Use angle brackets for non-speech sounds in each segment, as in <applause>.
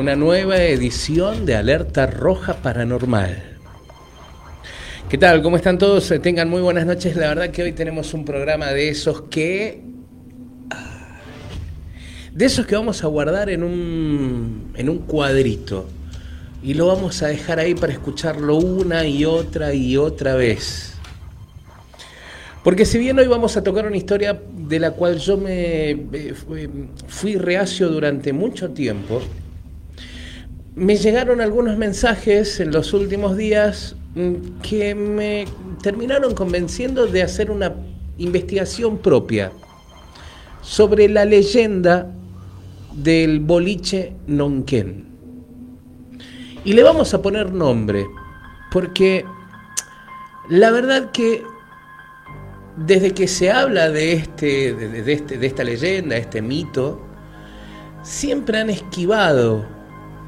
una nueva edición de Alerta Roja Paranormal. ¿Qué tal? ¿Cómo están todos? Eh, Tengan muy buenas noches. La verdad que hoy tenemos un programa de esos que... De esos que vamos a guardar en un, en un cuadrito. Y lo vamos a dejar ahí para escucharlo una y otra y otra vez. Porque si bien hoy vamos a tocar una historia de la cual yo me eh, fui reacio durante mucho tiempo, me llegaron algunos mensajes en los últimos días mm, que me terminaron convenciendo de hacer una investigación propia sobre la leyenda del boliche Nonquén. Y le vamos a poner nombre, porque la verdad que desde que se habla de, este, de, de este, de esta leyenda, este mito, siempre han esquivado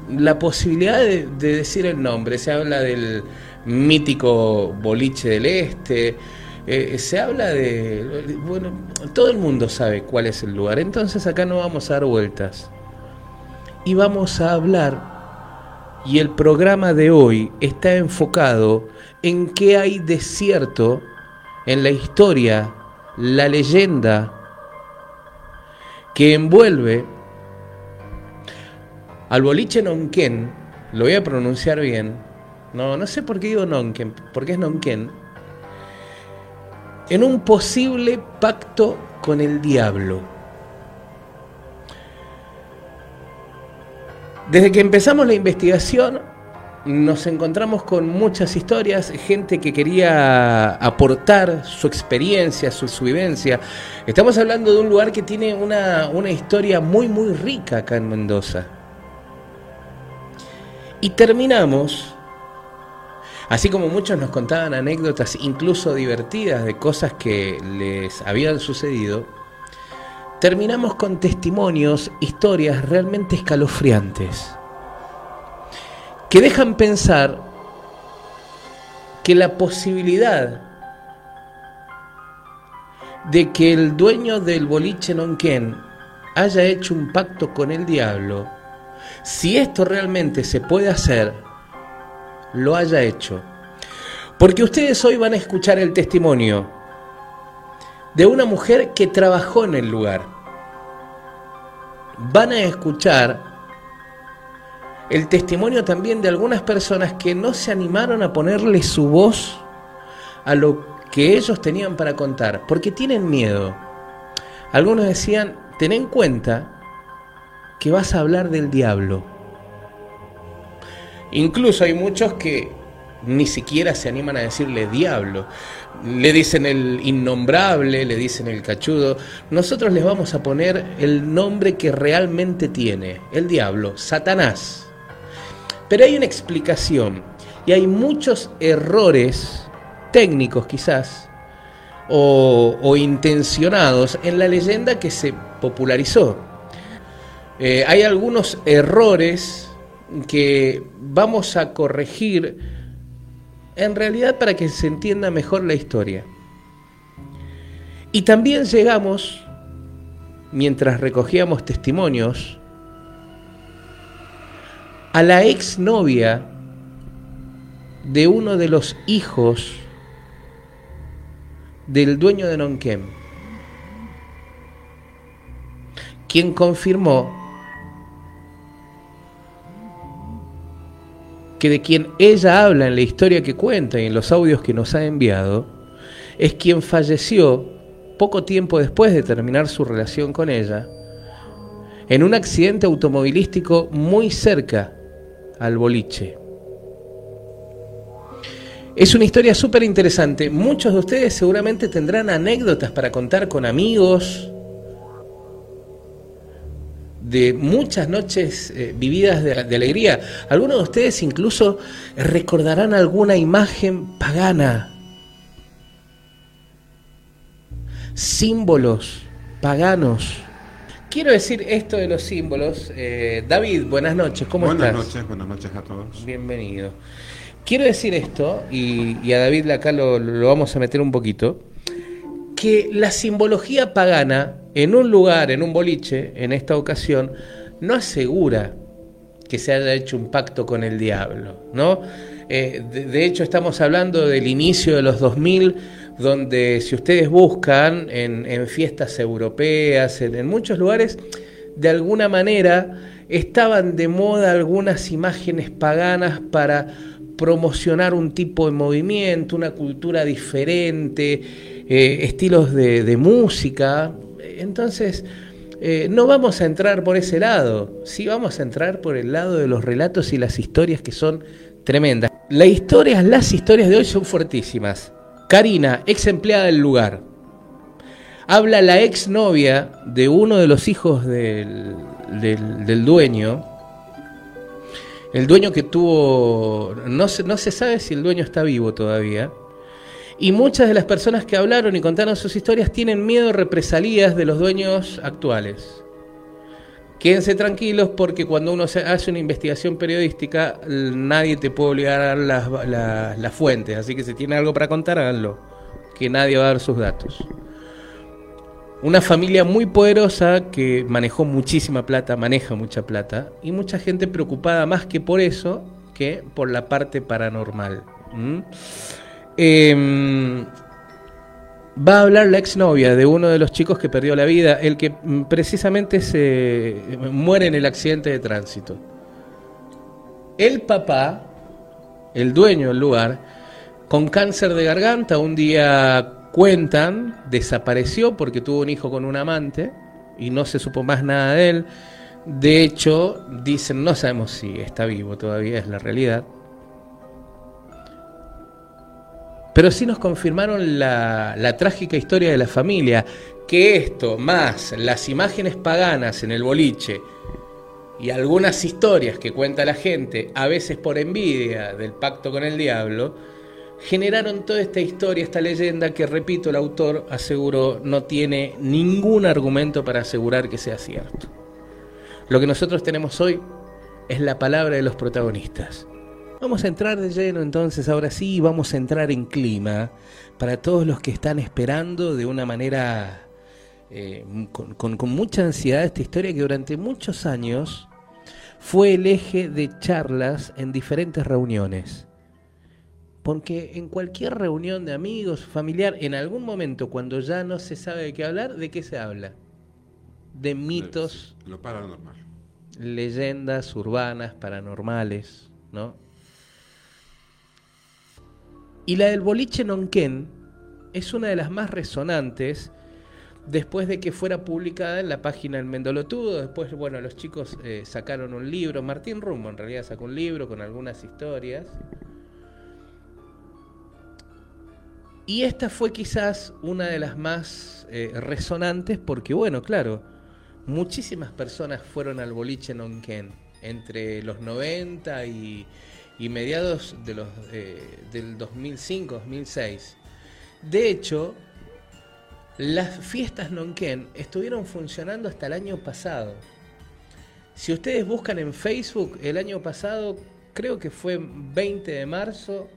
la posibilidad de, de decir el nombre. Se habla del mítico boliche del este, eh, se habla de... Bueno, todo el mundo sabe cuál es el lugar, entonces acá no vamos a dar vueltas. Y vamos a hablar, y el programa de hoy está enfocado en qué hay de cierto en la historia, la leyenda que envuelve al boliche Nonquén, lo voy a pronunciar bien, no, no sé por qué digo Nonquén, porque es Nonquén, en un posible pacto con el diablo. Desde que empezamos la investigación, nos encontramos con muchas historias, gente que quería aportar su experiencia, su, su vivencia. Estamos hablando de un lugar que tiene una, una historia muy, muy rica acá en Mendoza. Y terminamos, así como muchos nos contaban anécdotas, incluso divertidas, de cosas que les habían sucedido, terminamos con testimonios, historias realmente escalofriantes que dejan pensar que la posibilidad de que el dueño del boliche Nonquén haya hecho un pacto con el diablo, si esto realmente se puede hacer, lo haya hecho. Porque ustedes hoy van a escuchar el testimonio de una mujer que trabajó en el lugar. Van a escuchar el testimonio también de algunas personas que no se animaron a ponerle su voz a lo que ellos tenían para contar, porque tienen miedo. Algunos decían, ten en cuenta que vas a hablar del diablo. Incluso hay muchos que ni siquiera se animan a decirle diablo. Le dicen el innombrable, le dicen el cachudo. Nosotros les vamos a poner el nombre que realmente tiene, el diablo, Satanás. Pero hay una explicación y hay muchos errores técnicos quizás o, o intencionados en la leyenda que se popularizó. Eh, hay algunos errores que vamos a corregir en realidad para que se entienda mejor la historia. Y también llegamos, mientras recogíamos testimonios, a la exnovia de uno de los hijos del dueño de Nonquén, quien confirmó que de quien ella habla en la historia que cuenta y en los audios que nos ha enviado, es quien falleció poco tiempo después de terminar su relación con ella, en un accidente automovilístico muy cerca al boliche. Es una historia súper interesante. Muchos de ustedes seguramente tendrán anécdotas para contar con amigos de muchas noches eh, vividas de, de alegría. Algunos de ustedes incluso recordarán alguna imagen pagana. Símbolos paganos. Quiero decir esto de los símbolos. eh, David, buenas noches, ¿cómo buenas estás? noches, buenas noches a todos. Bienvenido. Quiero decir esto, y, y a David acá lo, lo vamos a meter un poquito, que la simbología pagana en un lugar, en un boliche, en esta ocasión, no asegura que se haya hecho un pacto con el diablo, ¿no? Eh, de, hecho, estamos hablando del inicio de los 2000, donde si ustedes buscan en, fiestas europeas, en, muchos lugares, de alguna manera estaban de moda algunas imágenes paganas para promocionar un tipo de movimiento, una cultura diferente, eh, estilos de, música. Entonces, eh, no vamos a entrar por ese lado, sí vamos a entrar por el lado de los relatos y las historias que son tremendas. Las historias, las historias de hoy son fuertísimas. Karina, ex empleada del lugar. Habla la ex novia de uno de los hijos del, del, dueño. El dueño que tuvo. No se, no se sabe si el dueño está vivo todavía. Y muchas de las personas que hablaron y contaron sus historias tienen miedo de represalias de los dueños actuales. Quédense tranquilos porque cuando uno hace una investigación periodística, nadie te puede obligar a dar las, fuentes. Así que si tiene algo para contar, háganlo. Que nadie va a dar sus datos. Una familia muy poderosa que manejó muchísima plata, maneja mucha plata, y mucha gente preocupada más que por eso que por la parte paranormal. Eh, va a hablar la exnovia de uno de los chicos que perdió la vida, el que mm, precisamente se muere en el accidente de tránsito. El papá, el dueño del lugar, con cáncer de garganta, un día cuentan, desapareció porque tuvo un hijo con un amante y no se supo más nada de él. De hecho, dicen, no sabemos si está vivo todavía, es la realidad. Pero sí nos confirmaron la, trágica historia de la familia, que esto, más las imágenes paganas en el boliche y algunas historias que cuenta la gente, a veces por envidia del pacto con el diablo, generaron toda esta historia, esta leyenda que, repito, el autor aseguró no tiene ningún argumento para asegurar que sea cierto. Lo que nosotros tenemos hoy es la palabra de los protagonistas. Vamos a entrar de lleno entonces, ahora sí, vamos a entrar en clima para todos los que están esperando de una manera eh, con, con mucha ansiedad esta historia que durante muchos años fue el eje de charlas en diferentes reuniones. Porque en cualquier reunión de amigos, familiar, en algún momento cuando ya no se sabe de qué hablar, ¿de qué se habla? De mitos. Lo paranormal. Leyendas urbanas, paranormales, ¿no? Y la del boliche Nonquén es una de las más resonantes después de que fuera publicada en la página El Mendolotudo. Después, bueno, los chicos eh, sacaron un libro. Martín Rumbo en realidad sacó un libro con algunas historias. Y esta fue quizás una de las más eh, resonantes porque, bueno, claro, muchísimas personas fueron al boliche Nonquén entre los 90 y y mediados de los, eh, del 2005-2006. De hecho, las fiestas Nonquén estuvieron funcionando hasta el año pasado. Si ustedes buscan en Facebook, el año pasado, creo que fue 20 de marzo,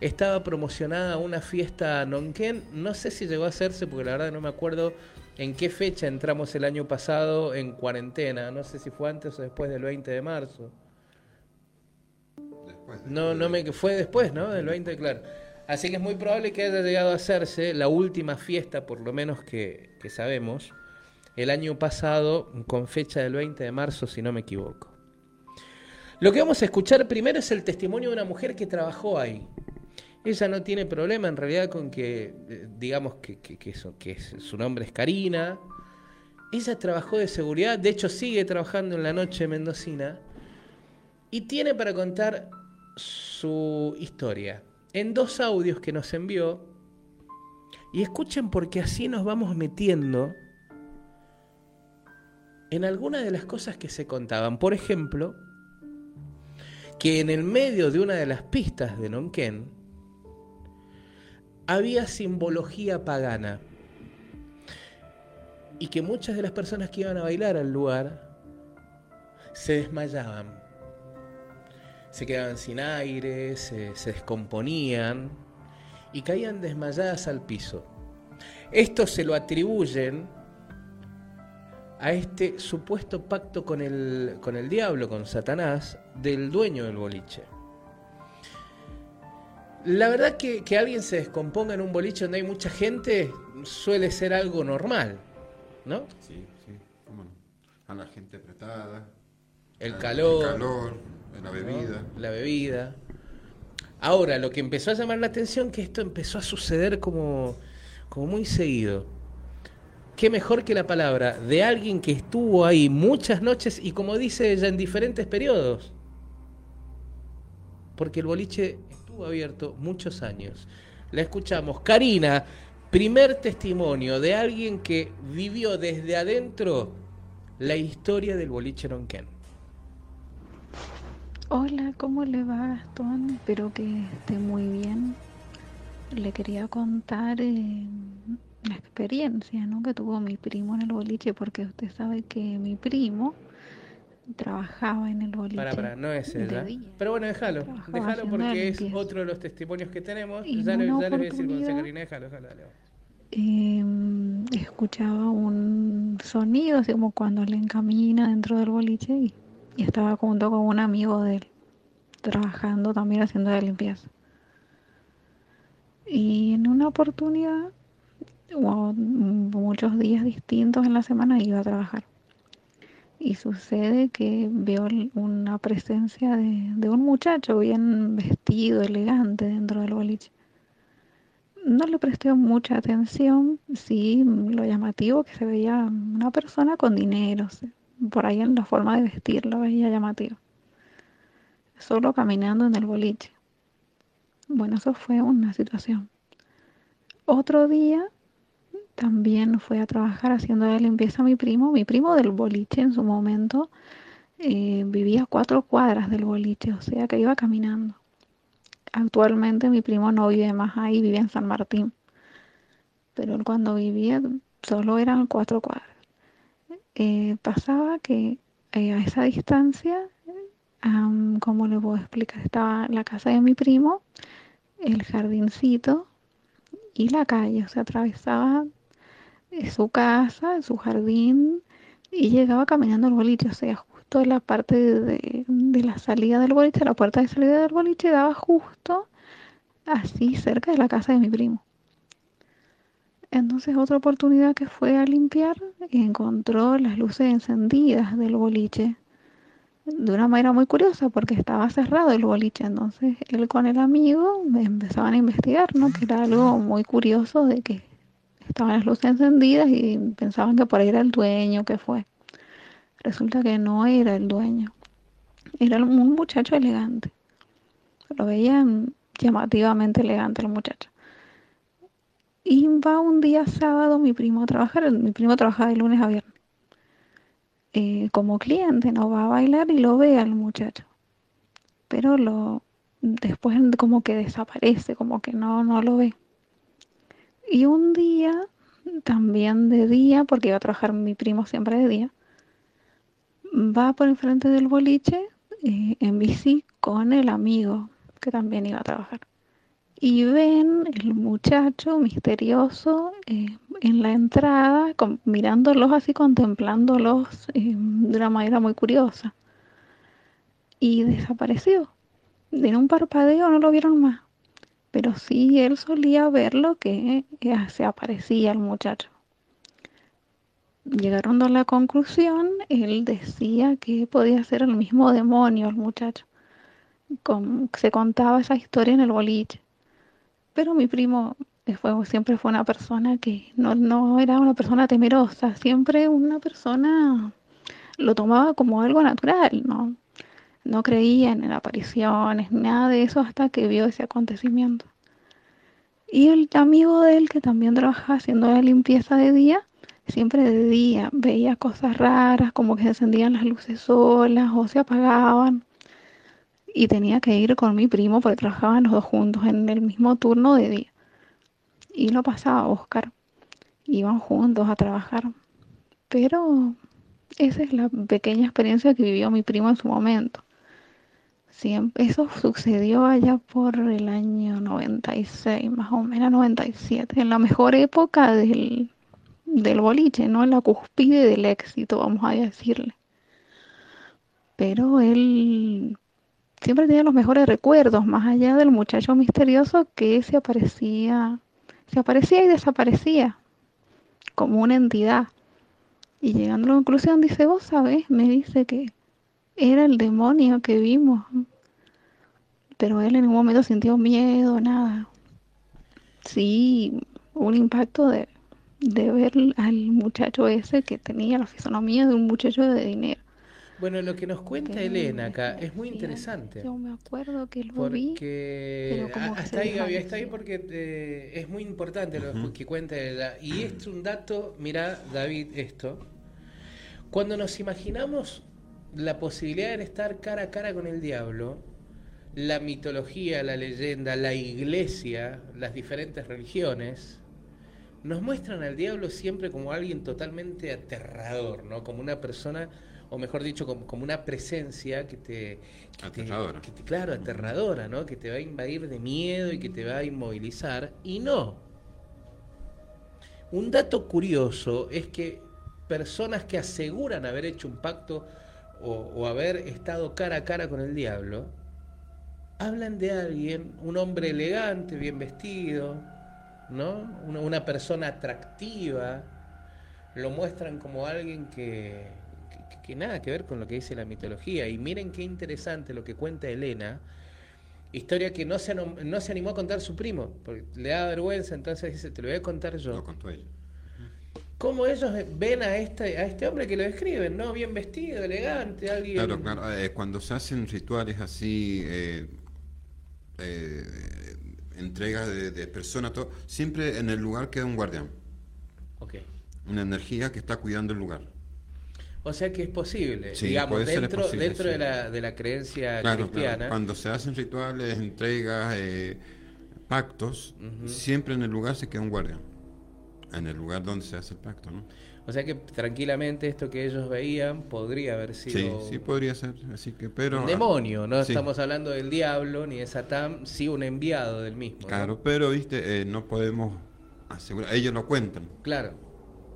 estaba promocionada una fiesta Nonquén. No sé si llegó a hacerse, porque la verdad no me acuerdo en qué fecha entramos el año pasado en cuarentena. No sé si fue antes o después del 20 de marzo. No, no me fue después, ¿no? Del 20, claro. Así que es muy probable que haya llegado a hacerse la última fiesta, por lo menos que, que sabemos, el año pasado, con fecha del 20 de marzo, si no me equivoco. Lo que vamos a escuchar primero es el testimonio de una mujer que trabajó ahí. Ella no tiene problema en realidad con que, eh, digamos que, que, que, que su nombre es Karina. Ella trabajó de seguridad, de hecho sigue trabajando en la noche mendocina y tiene para contar su historia en dos audios que nos envió y escuchen porque así nos vamos metiendo en algunas de las cosas que se contaban. Por ejemplo, que en el medio de una de las pistas de Nonquén había simbología pagana y que muchas de las personas que iban a bailar al lugar se desmayaban se quedaban sin aire, se, descomponían y caían desmayadas al piso. Esto se lo atribuyen a este supuesto pacto con el, con el diablo, con Satanás, del dueño del boliche. La verdad que, que alguien se descomponga en un boliche donde hay mucha gente suele ser algo normal, ¿no? Sí, sí, cómo no. A la gente apretada. El- calor. El calor, la bebida. La bebida. Ahora, lo que empezó a llamar la atención que esto empezó a suceder como, como muy seguido. Qué mejor que la palabra de alguien que estuvo ahí muchas noches y como dice ella, en diferentes periodos. Porque el boliche estuvo abierto muchos años. La escuchamos. Karina, primer testimonio de alguien que vivió desde adentro la historia del boliche Ronquén. Hola, ¿cómo le va Gastón? Espero que esté muy bien. Le quería contar eh, la experiencia ¿no? que tuvo mi primo en el boliche, porque usted sabe que mi primo trabajaba en el boliche. Para, para, no es ella. día. Pero bueno, déjalo, Trabajaba déjalo porque es limpieza. otro de los testimonios que tenemos. Y Ya, le- ya les voy a decir oportunidad- Karina, déjalo, déjalo. Eh, escuchaba un sonido, así como cuando le encamina dentro del boliche y, y estaba junto con un amigo de él, trabajando también haciendo la limpieza. Y en una oportunidad, o muchos días distintos en la semana, iba a trabajar. Y sucede que veo una presencia de, de un muchacho bien vestido, elegante dentro del boliche. No le presté mucha atención, sí, lo llamativo que se veía una persona con dinero, por ahí en la forma de vestir lo veía llamativo. Solo caminando en el boliche. Bueno, eso fue una situación. Otro día también fue a trabajar haciendo de limpieza a mi primo, mi primo del boliche en su momento eh, vivía cuatro cuadras del boliche, o sea que iba caminando. Actualmente mi primo no vive más ahí, vive en San Martín. Pero él cuando vivía solo eran cuatro cuadras. Eh, pasaba que eh, a esa distancia, am, ¿cómo le puedo explicar? Estaba la casa de mi primo, el jardincito y la calle. O sea, atravesaba eh, su casa, su jardín y llegaba caminando al boliche. O sea, justo la parte de, de la salida del boliche, la puerta de salida del boliche daba justo así cerca de la casa de mi primo. Entonces otra oportunidad que fue a limpiar encontró las luces encendidas del boliche de una manera muy curiosa porque estaba cerrado el boliche. Entonces él con el amigo empezaban a investigar, ¿no? Que era algo muy curioso de que estaban las luces encendidas y pensaban que por ahí era el dueño que fue. Resulta que no era el dueño. Era un muchacho elegante. Lo veían llamativamente elegante el muchacho. Y va un día sábado mi primo a trabajar. Mi primo trabajaba de lunes a viernes. Eh, como cliente, no va a bailar y lo ve al muchacho. Pero lo después como que desaparece, como que no, no lo ve. Y un día, también de día, porque iba a trabajar mi primo siempre de día, va por enfrente del boliche eh, en bici con el amigo que también iba a trabajar. Y ven el muchacho misterioso eh, en la entrada, mirándolos así, contemplándolos eh, de una manera muy curiosa. Y desapareció. En un parpadeo no lo vieron más. Pero sí él solía verlo que eh, se aparecía el muchacho. Llegaron a la conclusión, él decía que podía ser el mismo demonio el muchacho. Se contaba esa historia en el boliche. Pero mi primo fue, siempre fue una persona que no, no era una persona temerosa, siempre una persona lo tomaba como algo natural, ¿no? No creía en apariciones, nada de eso hasta que vio ese acontecimiento. Y el amigo de él, que también trabajaba haciendo la limpieza de día, siempre de día veía cosas raras, como que se encendían las luces solas o se apagaban. Y tenía que ir con mi primo porque trabajaban los dos juntos en el mismo turno de día. Y lo pasaba a buscar. Iban juntos a trabajar. Pero esa es la pequeña experiencia que vivió mi primo en su momento. Siempre, eso sucedió allá por el año 96, más o menos 97, en la mejor época del, del boliche, ¿no? En la cúspide del éxito, vamos a decirle. Pero él siempre tenía los mejores recuerdos, más allá del muchacho misterioso que se aparecía, se aparecía y desaparecía como una entidad. Y llegando a la conclusión dice, vos sabés, me dice que era el demonio que vimos. Pero él en ningún momento sintió miedo, nada. Sí, un impacto de, de ver al muchacho ese que tenía la fisonomía de un muchacho de dinero. Bueno, lo que nos cuenta Elena acá es muy interesante. Yo me acuerdo que lo porque... vi. Pero como hasta ahí, Gaby, está ahí porque eh, es muy importante lo uh -huh. que cuenta ella. Y es un dato, mira, David, esto. Cuando nos imaginamos la posibilidad de estar cara a cara con el diablo, la mitología, la leyenda, la iglesia, las diferentes religiones, nos muestran al diablo siempre como alguien totalmente aterrador, ¿no? Como una persona o mejor dicho, como, como una presencia que te, que aterradora. Te, que te, claro, aterradora, ¿no? Que te va a invadir de miedo y que te va a inmovilizar. Y no. Un dato curioso es que personas que aseguran haber hecho un pacto o, o haber estado cara a cara con el diablo, hablan de alguien, un hombre elegante, bien vestido, ¿no? Una, una persona atractiva, lo muestran como alguien que, que, que, nada que ver con lo que dice la mitología. Y miren qué interesante lo que cuenta Elena, historia que no se, no se animó a contar su primo, porque le da vergüenza, entonces dice, te lo voy a contar yo. Lo contó ella. ¿Cómo ellos ven a este, a este hombre que lo describen, ¿no? Bien vestido, elegante, alguien... Claro, claro. Eh, cuando se hacen rituales así, eh, eh, entregas de, de personas, todo, siempre en el lugar queda un guardián. Ok. Una energía que está cuidando el lugar. O sea que es posible, Sí, digamos, dentro, posible, dentro sí. de, la, de la creencia Claro, cristiana. claro. Cuando se hacen rituales, entregas, eh, pactos, siempre en el lugar se queda un guardián. En el lugar donde se hace el pacto, ¿no? O sea que tranquilamente esto que ellos veían podría haber Sí, sido sí podría ser. Así que, pero un demonio, no sí. estamos hablando del diablo ni de Satán, sí un enviado del mismo. ¿no? Claro, pero viste, eh, no podemos asegurar. Ellos lo cuentan. Claro.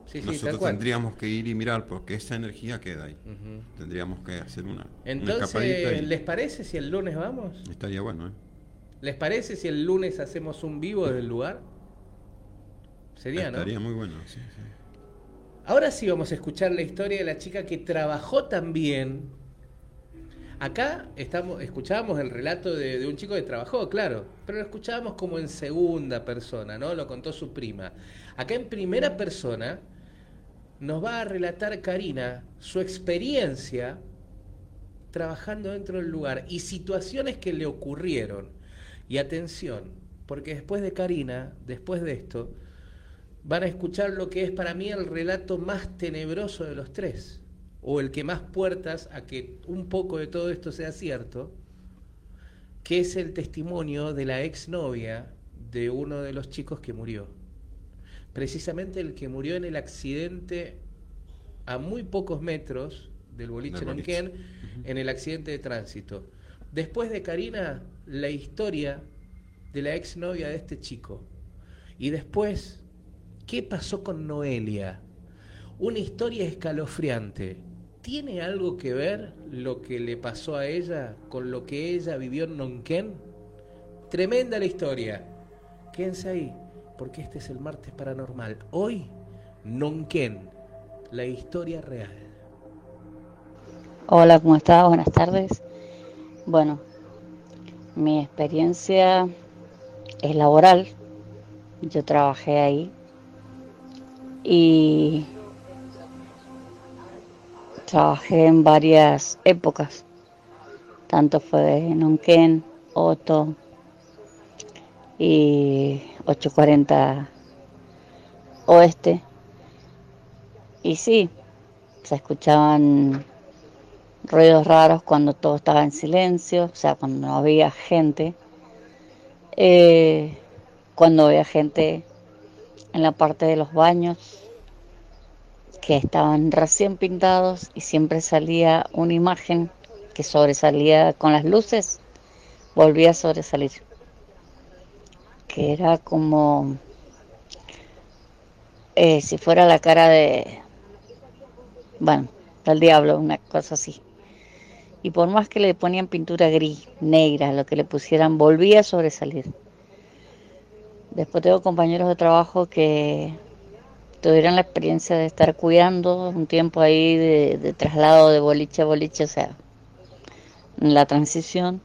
Sí, sí, tal Nosotros tendríamos que ir y mirar porque esa energía queda ahí. Tendríamos que hacer una, Entonces, ¿les parece si el lunes vamos? estaría bueno, ¿eh? ¿Les parece si el lunes hacemos un vivo del lugar? Sería, ¿no? estaría muy bueno, sí, sí. Ahora sí vamos a escuchar la historia de la chica que trabajó también. Acá estamos, escuchábamos el relato de, de un chico que trabajó, claro, pero lo escuchábamos como en segunda persona, ¿no? Lo contó su prima. Acá en primera persona nos va a relatar Karina su experiencia trabajando dentro del lugar y situaciones que le ocurrieron. Y atención, porque después de Karina, después de esto, van a escuchar lo que es para mí el relato más tenebroso de los tres, o el que más puertas a que un poco de todo esto sea cierto, que es el testimonio de la exnovia de uno de los chicos que murió. Precisamente el que murió en el accidente a muy pocos metros del boliche Del boliche. Lonquén, en el accidente de tránsito. Después de Karina, la historia de la exnovia de este chico. Y después, ¿qué pasó con Noelia? Una historia escalofriante. ¿Tiene algo que ver lo que le pasó a ella con lo que ella vivió en Nonquén? Tremenda la historia. Quédense ahí, porque este es el martes paranormal. Hoy, Nonquén, la historia real. Hola, ¿cómo estás? Buenas tardes. Bueno, mi experiencia es laboral. Yo trabajé ahí y trabajé en varias épocas. Tanto fue Nonquén, Otto y 840 Oeste. Y sí, se escuchaban ruidos raros cuando todo estaba en silencio, o sea, cuando no había gente. Eh, cuando había gente en la parte de los baños que estaban recién pintados y siempre salía una imagen que sobresalía con las luces, volvía a sobresalir. Que era como eh, si fuera la cara de, bueno, del diablo, una cosa así. Y por más que le ponían pintura gris, negra, lo que le pusieran, volvía a sobresalir. Después tengo compañeros de trabajo que tuvieron la experiencia de estar cuidando un tiempo ahí de, traslado de boliche a boliche, o sea, en la transición,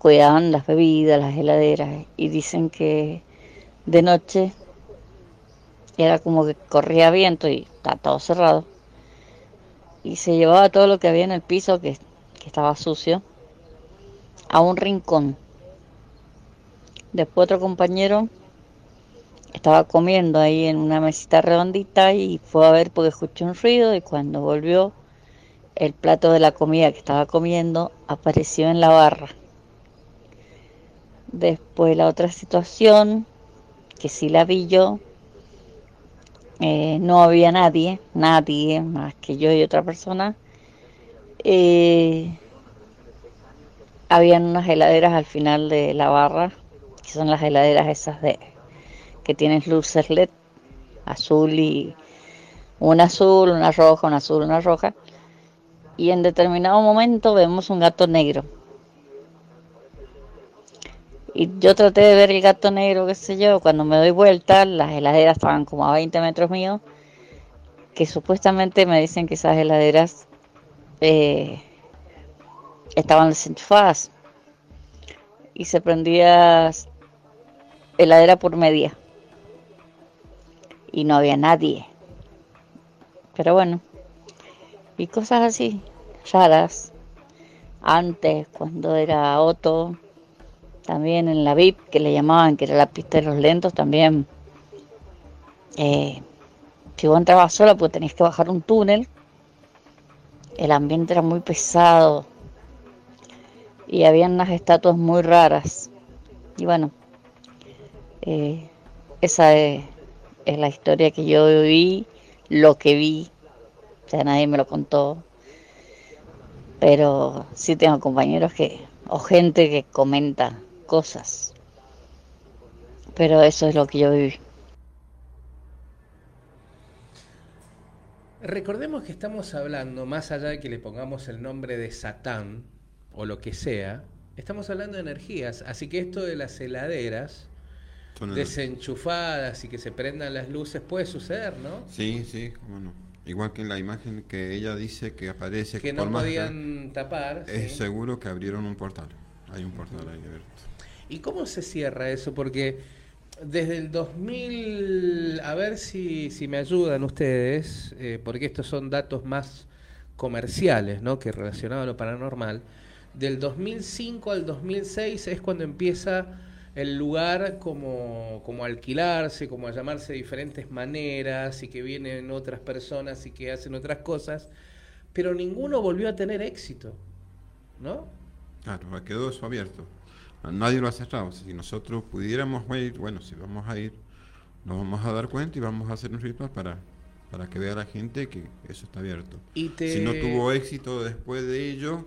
cuidaban las bebidas, las heladeras, y dicen que de noche era como que corría viento y está todo cerrado, y se llevaba todo lo que había en el piso, que, que estaba sucio, a un rincón. Después otro compañero estaba comiendo ahí en una mesita redondita y fue a ver porque escuchó un ruido y cuando volvió el plato de la comida que estaba comiendo apareció en la barra. Después la otra situación, que sí la vi yo, eh, no había nadie, nadie más que yo y otra persona. Eh, habían unas heladeras al final de la barra, que son las heladeras esas de que tienen luces LED, azul y una azul, una roja, una azul, una roja. Y en determinado momento vemos un gato negro. Y yo traté de ver el gato negro, qué sé yo, cuando me doy vuelta, las heladeras estaban como a 20 metros míos, que supuestamente me dicen que esas heladeras eh, estaban desenchufadas y se prendía heladera por media y no había nadie. Pero bueno, y cosas así, raras. Antes, cuando era Otto, también en la VIP, que le llamaban, que era la pista de los lentos, también. Eh, si vos entrabas sola, pues tenías que bajar un túnel. El ambiente era muy pesado. Y había unas estatuas muy raras. Y bueno, eh, esa es la historia que yo viví, lo que vi, o sea, nadie me lo contó, pero sí tengo compañeros que, o gente que comenta cosas, pero eso es lo que yo viví. Recordemos que estamos hablando, más allá de que le pongamos el nombre de Satán o lo que sea, estamos hablando de energías, así que esto de las heladeras desenchufadas y que se prendan las luces, puede suceder, ¿no? Sí, sí, bueno. Igual que en la imagen que ella dice que aparece que no podían tapar. Es seguro que abrieron un portal. Hay un portal ahí abierto. ¿Y cómo se cierra eso? Porque desde el 2000, a ver si, si me ayudan ustedes, eh, porque estos son datos más comerciales, ¿no? Que relacionados a lo paranormal. Del 2005 al 2006 es cuando empieza el lugar como, como alquilarse, como a llamarse de diferentes maneras y que vienen otras personas y que hacen otras cosas, pero ninguno volvió a tener éxito, ¿no? Claro, quedó eso abierto. Nadie lo ha cerrado. Si nosotros pudiéramos ir, bueno, si vamos a ir, nos vamos a dar cuenta y vamos a hacer un ritual para, para que vea la gente que eso está abierto. ¿Y Si no tuvo éxito después de ello,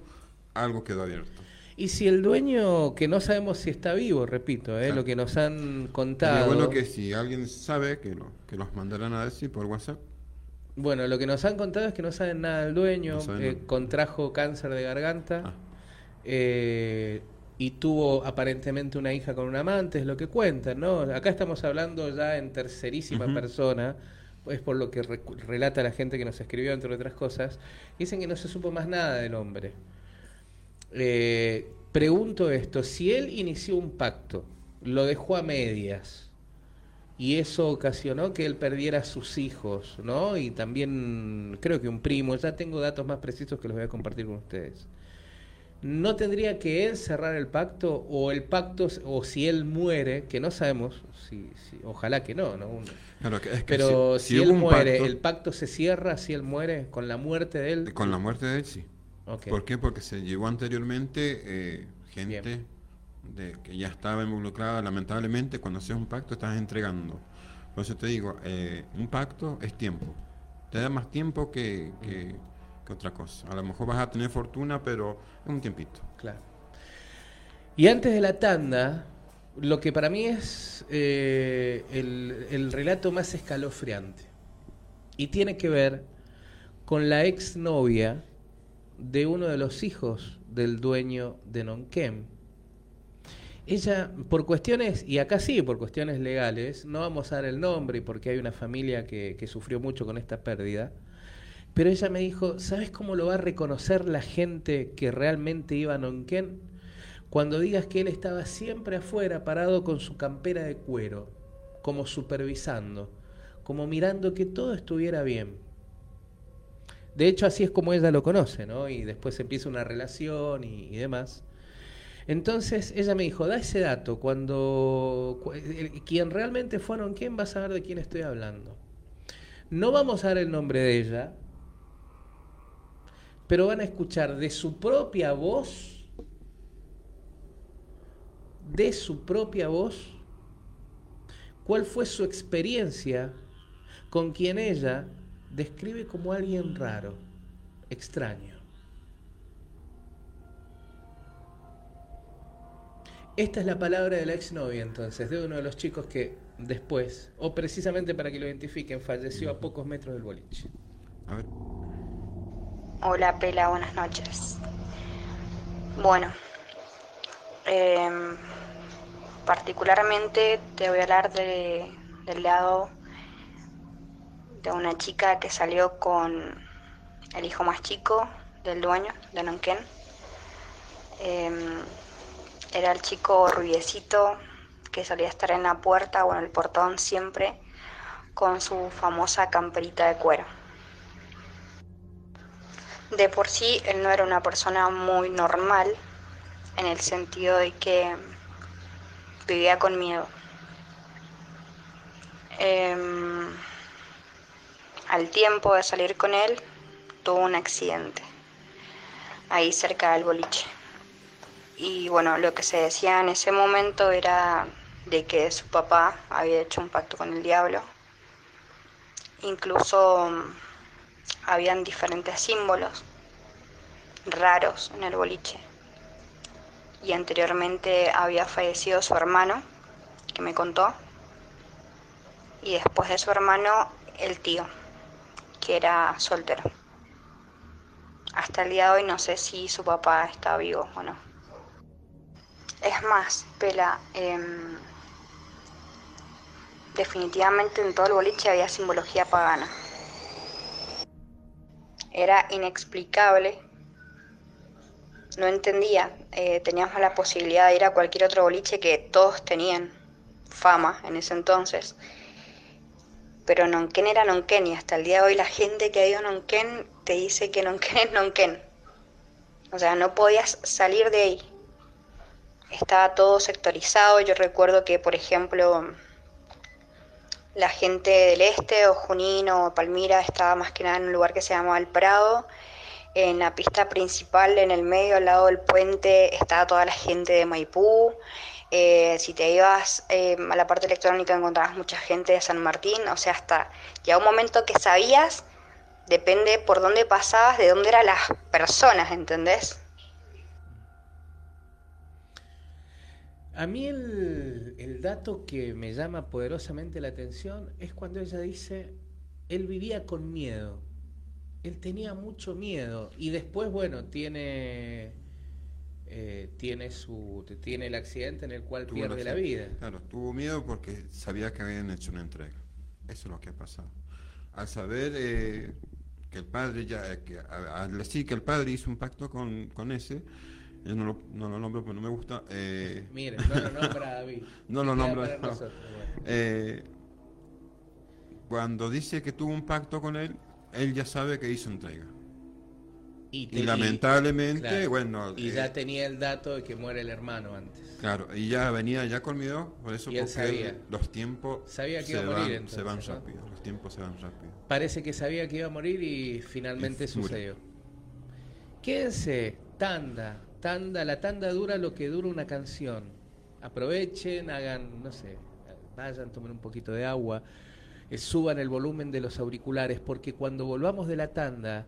algo quedó abierto. Y si el dueño, que no sabemos si está vivo, repito, ¿eh? lo que nos han contado. bueno que si alguien sabe, que, lo, que los mandarán a decir por WhatsApp. Bueno, lo que nos han contado es que no saben nada del dueño, eh, contrajo cáncer de garganta ah. eh, y tuvo aparentemente una hija con un amante, es lo que cuentan, ¿no? Acá estamos hablando ya en tercerísima persona, es por lo que relata la gente que nos escribió, entre otras cosas. Dicen que no se supo más nada del hombre. Eh, pregunto esto, si él inició un pacto, lo dejó a medias, y eso ocasionó que él perdiera a sus hijos, ¿no? Y también creo que un primo, ya tengo datos más precisos que los voy a compartir con ustedes. ¿No tendría que él cerrar el pacto o el pacto, o si él muere, que no sabemos, si, ojalá que no, ¿no? Pero si, él muere, ¿el pacto se cierra si él muere con la muerte de él? Con la muerte de él, sí. ¿Por qué? Porque se llevó anteriormente eh, gente de, que ya estaba involucrada. Lamentablemente, cuando haces un pacto, estás entregando. Por eso te digo, eh, un pacto es tiempo. Te da más tiempo que, que otra cosa. A lo mejor vas a tener fortuna, pero es un tiempito. Claro. Y antes de la tanda, lo que para mí es eh, el, el relato más escalofriante. Y tiene que ver con la exnovia de uno de los hijos del dueño de Nonquem. Ella, por cuestiones, y acá sí, por cuestiones legales, no vamos a dar el nombre porque hay una familia que, que sufrió mucho con esta pérdida, pero ella me dijo, ¿sabes cómo lo va a reconocer la gente que realmente iba a Nonquén? Cuando digas que él estaba siempre afuera, parado con su campera de cuero, como supervisando, como mirando que todo estuviera bien. De hecho, así es como ella lo conoce, ¿no? Y después empieza una relación y, demás. Entonces ella me dijo, da ese dato, cuando cu- el- quien realmente fueron, ¿quién va a saber de quién estoy hablando? No vamos a dar el nombre de ella, pero van a escuchar de su propia voz, de su propia voz, cuál fue su experiencia con quien ella describe como alguien raro, extraño. Esta es la palabra de la exnovia entonces, de uno de los chicos que después, o precisamente para que lo identifiquen, falleció a pocos metros del boliche. A ver. Hola Pela, buenas noches. Bueno, em, particularmente te voy a hablar de, del lado de una chica que salió con el hijo más chico del dueño de Nonquén. Em, era el chico rubiecito que solía estar en la puerta o en el portón siempre con su famosa camperita de cuero. De por sí, él no era una persona muy normal en el sentido de que vivía con miedo. Em, al tiempo de salir con él, tuvo un accidente ahí cerca del boliche. Y bueno, lo que se decía en ese momento era de que su papá había hecho un pacto con el diablo. Incluso habían diferentes símbolos raros en el boliche. Y anteriormente había fallecido su hermano, que me contó. Y después de su hermano, el tío, que era soltero. Hasta el día de hoy no sé si su papá está vivo o no. Es más, Pela, em, definitivamente en todo el boliche había simbología pagana. Era inexplicable, no entendía. eh, teníamos la posibilidad de ir a cualquier otro boliche que todos tenían fama en ese entonces. Pero Nonquén era Nonquén y hasta el día de hoy la gente que ha ido a Nonquén te dice que Nonquén es Nonquén. O sea, no podías salir de ahí. Estaba todo sectorizado. Yo recuerdo que, por ejemplo, la gente del este o Junín o Palmira estaba más que nada en un lugar que se llamaba El Prado. En la pista principal, en el medio, al lado del puente, estaba toda la gente de Maipú. Eh, si te ibas eh, a la parte electrónica encontrabas mucha gente de San Martín. O sea, hasta ya un momento que sabías, depende por dónde pasabas, de dónde eran las personas, ¿entendés? A mí el, el dato que me llama poderosamente la atención es cuando ella dice, él vivía con miedo, él tenía mucho miedo y después, bueno, tiene, eh, tiene, su, tiene el accidente en el cual Tuvo pierde la vida. Claro, tuvo miedo porque sabía que habían hecho una entrega. Eso es lo que ha pasado. Al saber eh, que el padre ya, eh, que, a- al decir que el padre hizo un pacto con, con ese, yo no lo, no lo nombro porque no me gusta. eh, Miren, no lo nombra <laughs> David. No lo nombra, no. eh, cuando dice que tuvo un pacto con él, él ya sabe que hizo entrega. Y, Y lamentablemente, claro, bueno, y eh, ya tenía el dato de que muere el hermano antes. Claro, y ya venía ya con miedo, por eso porque sabía. los tiempos Sabía que se, iba a morir, van, entonces, se van ¿no? rápido, los tiempos se van rápido. Parece que sabía que iba a morir y finalmente Y murió. sucedió. Quédense, tanda, tanda, la tanda dura lo que dura una canción. Aprovechen, hagan, no sé, vayan, tomen un poquito de agua, eh, suban el volumen de los auriculares, porque cuando volvamos de la tanda,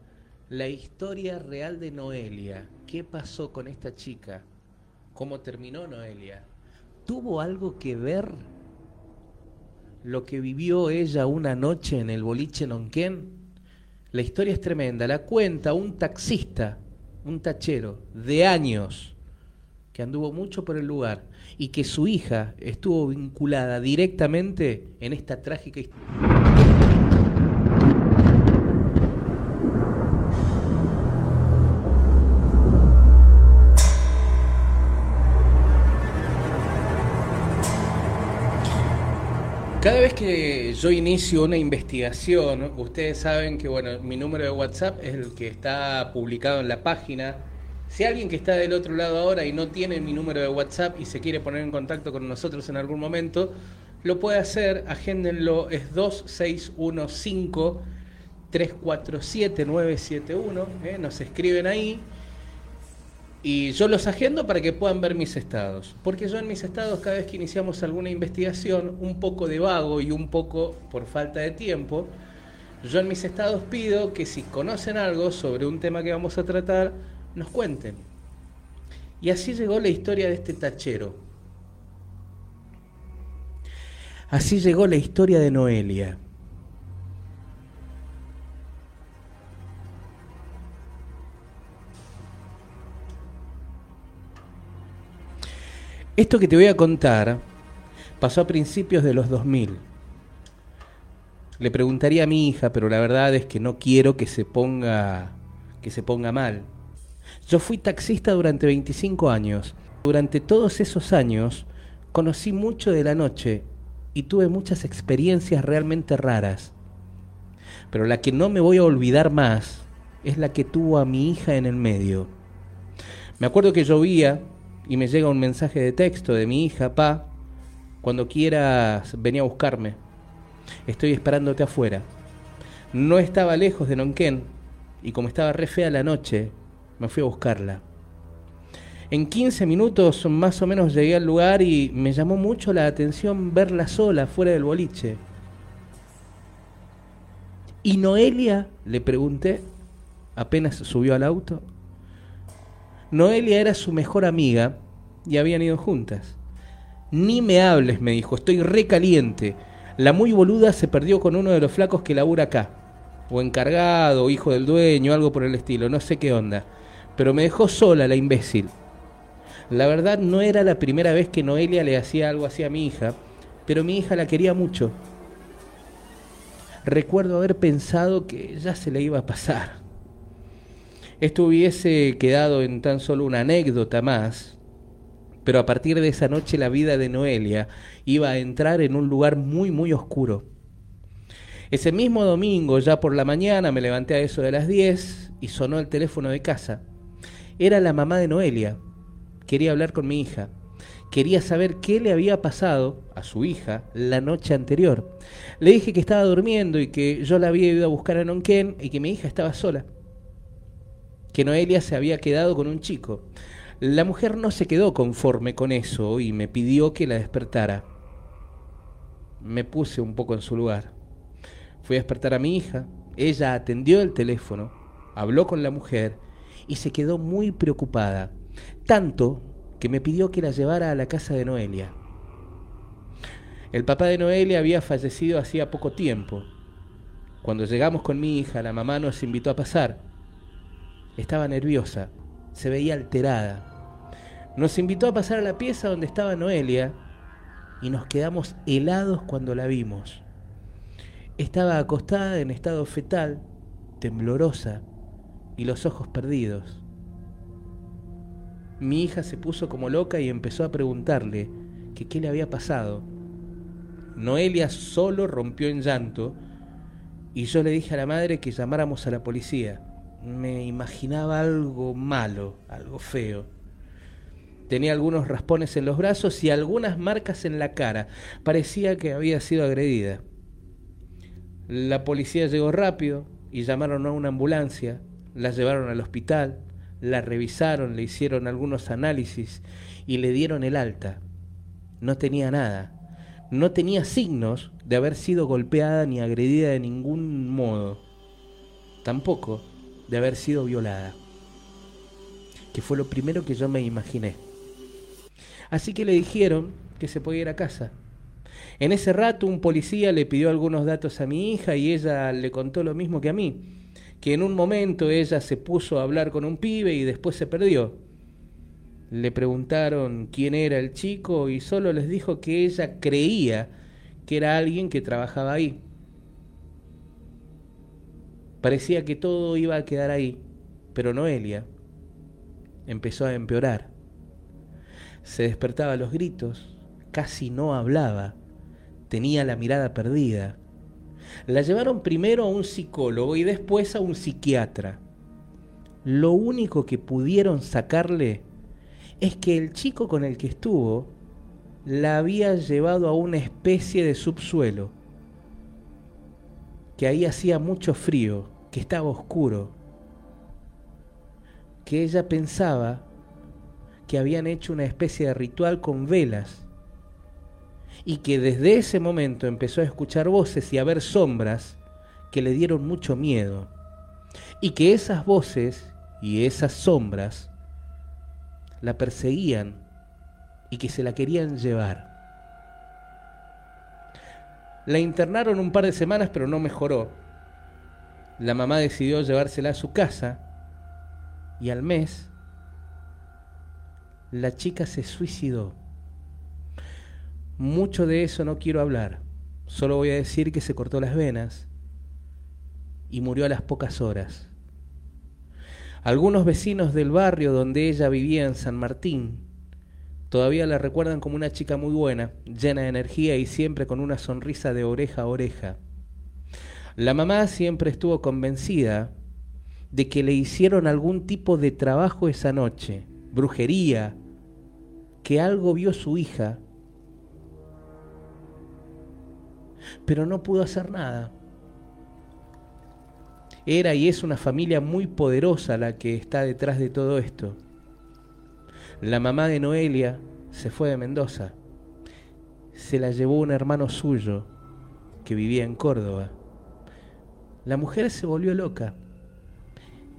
la historia real de Noelia. ¿Qué pasó con esta chica? ¿Cómo terminó Noelia? ¿Tuvo algo que ver lo que vivió ella una noche en el boliche Nonquén? La historia es tremenda. La cuenta un taxista, un tachero de años, que anduvo mucho por el lugar y que su hija estuvo vinculada directamente en esta trágica historia. Cada vez que yo inicio una investigación, ustedes saben que bueno, mi número de WhatsApp es el que está publicado en la página. Si alguien que está del otro lado ahora y no tiene mi número de WhatsApp y se quiere poner en contacto con nosotros en algún momento, lo puede hacer, agéndenlo, es 2615 347 971, ¿eh? nos escriben ahí y yo los agendo para que puedan ver mis estados. Porque yo en mis estados, cada vez que iniciamos alguna investigación, un poco de vago y un poco por falta de tiempo, yo en mis estados pido que si conocen algo sobre un tema que vamos a tratar, nos cuenten. Y así llegó la historia de este tachero. Así llegó la historia de Noelia. Esto que te voy a contar pasó a principios de los 2000. Le preguntaría a mi hija, pero la verdad es que no quiero que se ponga que se ponga mal. Yo fui taxista durante 25 años. Durante todos esos años conocí mucho de la noche y tuve muchas experiencias realmente raras. Pero la que no me voy a olvidar más es la que tuvo a mi hija en el medio. Me acuerdo que llovía y me llega un mensaje de texto de mi hija, pa, cuando quieras venía a buscarme. Estoy esperándote afuera. No estaba lejos de Nonquén y como estaba re fea la noche, me fui a buscarla. En 15 minutos más o menos llegué al lugar y me llamó mucho la atención verla sola fuera del boliche. ¿Y Noelia? le pregunté, apenas subió al auto. Noelia era su mejor amiga y habían ido juntas. Ni me hables, me dijo, estoy recaliente. La muy boluda se perdió con uno de los flacos que labura acá. O encargado, o hijo del dueño, algo por el estilo, no sé qué onda. Pero me dejó sola la imbécil. La verdad no era la primera vez que Noelia le hacía algo así a mi hija, pero mi hija la quería mucho. Recuerdo haber pensado que ya se le iba a pasar. Esto hubiese quedado en tan solo una anécdota más, pero a partir de esa noche la vida de Noelia iba a entrar en un lugar muy, muy oscuro. Ese mismo domingo, ya por la mañana, me levanté a eso de las 10 y sonó el teléfono de casa. Era la mamá de Noelia. Quería hablar con mi hija. Quería saber qué le había pasado a su hija la noche anterior. Le dije que estaba durmiendo y que yo la había ido a buscar a Nonquén y que mi hija estaba sola que Noelia se había quedado con un chico. La mujer no se quedó conforme con eso y me pidió que la despertara. Me puse un poco en su lugar. Fui a despertar a mi hija, ella atendió el teléfono, habló con la mujer y se quedó muy preocupada, tanto que me pidió que la llevara a la casa de Noelia. El papá de Noelia había fallecido hacía poco tiempo. Cuando llegamos con mi hija, la mamá nos invitó a pasar estaba nerviosa, se veía alterada. Nos invitó a pasar a la pieza donde estaba Noelia y nos quedamos helados cuando la vimos. Estaba acostada en estado fetal, temblorosa y los ojos perdidos. Mi hija se puso como loca y empezó a preguntarle que qué le había pasado. Noelia solo rompió en llanto y yo le dije a la madre que llamáramos a la policía me imaginaba algo malo, algo feo. Tenía algunos raspones en los brazos y algunas marcas en la cara. Parecía que había sido agredida. La policía llegó rápido y llamaron a una ambulancia. La llevaron al hospital, la revisaron, le hicieron algunos análisis y le dieron el alta. No tenía nada. No tenía signos de haber sido golpeada ni agredida de ningún modo. Tampoco de haber sido violada, que fue lo primero que yo me imaginé. Así que le dijeron que se podía ir a casa. En ese rato un policía le pidió algunos datos a mi hija y ella le contó lo mismo que a mí, que en un momento ella se puso a hablar con un pibe y después se perdió. Le preguntaron quién era el chico y solo les dijo que ella creía que era alguien que trabajaba ahí. Parecía que todo iba a quedar ahí, pero Noelia empezó a empeorar. Se despertaba a los gritos, casi no hablaba, tenía la mirada perdida. La llevaron primero a un psicólogo y después a un psiquiatra. Lo único que pudieron sacarle es que el chico con el que estuvo la había llevado a una especie de subsuelo, que ahí hacía mucho frío, que estaba oscuro, que ella pensaba que habían hecho una especie de ritual con velas y que desde ese momento empezó a escuchar voces y a ver sombras que le dieron mucho miedo y que esas voces y esas sombras la perseguían y que se la querían llevar. La internaron un par de semanas pero no mejoró. La mamá decidió llevársela a su casa y al mes la chica se suicidó. Mucho de eso no quiero hablar, solo voy a decir que se cortó las venas y murió a las pocas horas. Algunos vecinos del barrio donde ella vivía en San Martín todavía la recuerdan como una chica muy buena, llena de energía y siempre con una sonrisa de oreja a oreja. La mamá siempre estuvo convencida de que le hicieron algún tipo de trabajo esa noche, brujería, que algo vio su hija, pero no pudo hacer nada. Era y es una familia muy poderosa la que está detrás de todo esto. La mamá de Noelia se fue de Mendoza. Se la llevó un hermano suyo que vivía en Córdoba. La mujer se volvió loca.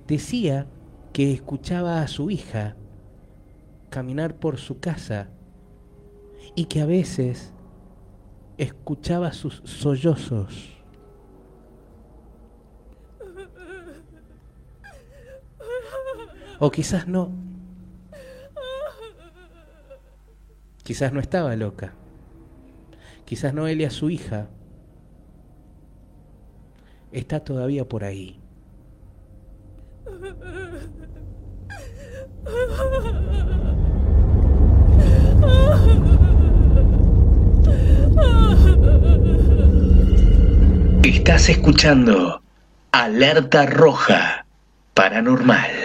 Decía que escuchaba a su hija caminar por su casa y que a veces escuchaba sus sollozos. O quizás no. Quizás no estaba loca. Quizás Noelia, su hija, está todavía por ahí. Estás escuchando Alerta Roja Paranormal.